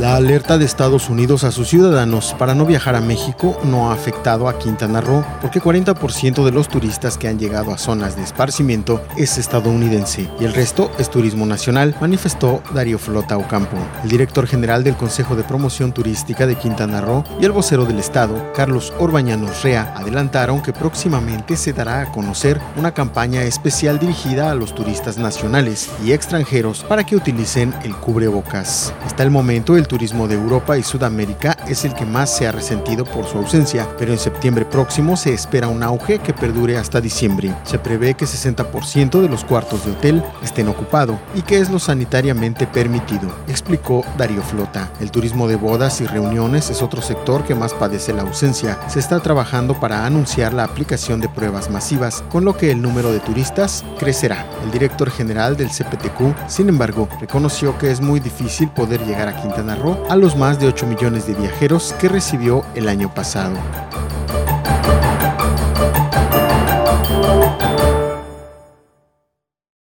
La alerta de Estados Unidos a sus ciudadanos para no viajar a México no ha afectado a Quintana Roo porque 40% de los turistas que han llegado a zonas de esparcimiento es estadounidense y el resto es turismo nacional, manifestó Darío Flota Ocampo. El director general del Consejo de Promoción Turística de Quintana Roo y el vocero del Estado, Carlos Orbañanos Rea, adelantaron que próximamente se dará a conocer una campaña especial dirigida a los turistas nacionales y extranjeros para que utilicen el cubrebocas. Hasta el momento el turismo de Europa y Sudamérica es el que más se ha resentido por su ausencia, pero en septiembre próximo se espera un auge que perdure hasta diciembre. Se prevé que 60% de los cuartos de hotel estén ocupados y que es lo sanitariamente permitido, explicó Darío Flota. El turismo de bodas y reuniones es otro sector que más padece la ausencia. Se está trabajando para anunciar la aplicación de pruebas masivas, con lo que el número de turistas crecerá. El director general del CPTQ, sin embargo, reconoció que es muy difícil poder llegar a Quintana Roo a los más de 8 millones de viajeros que recibió el año pasado.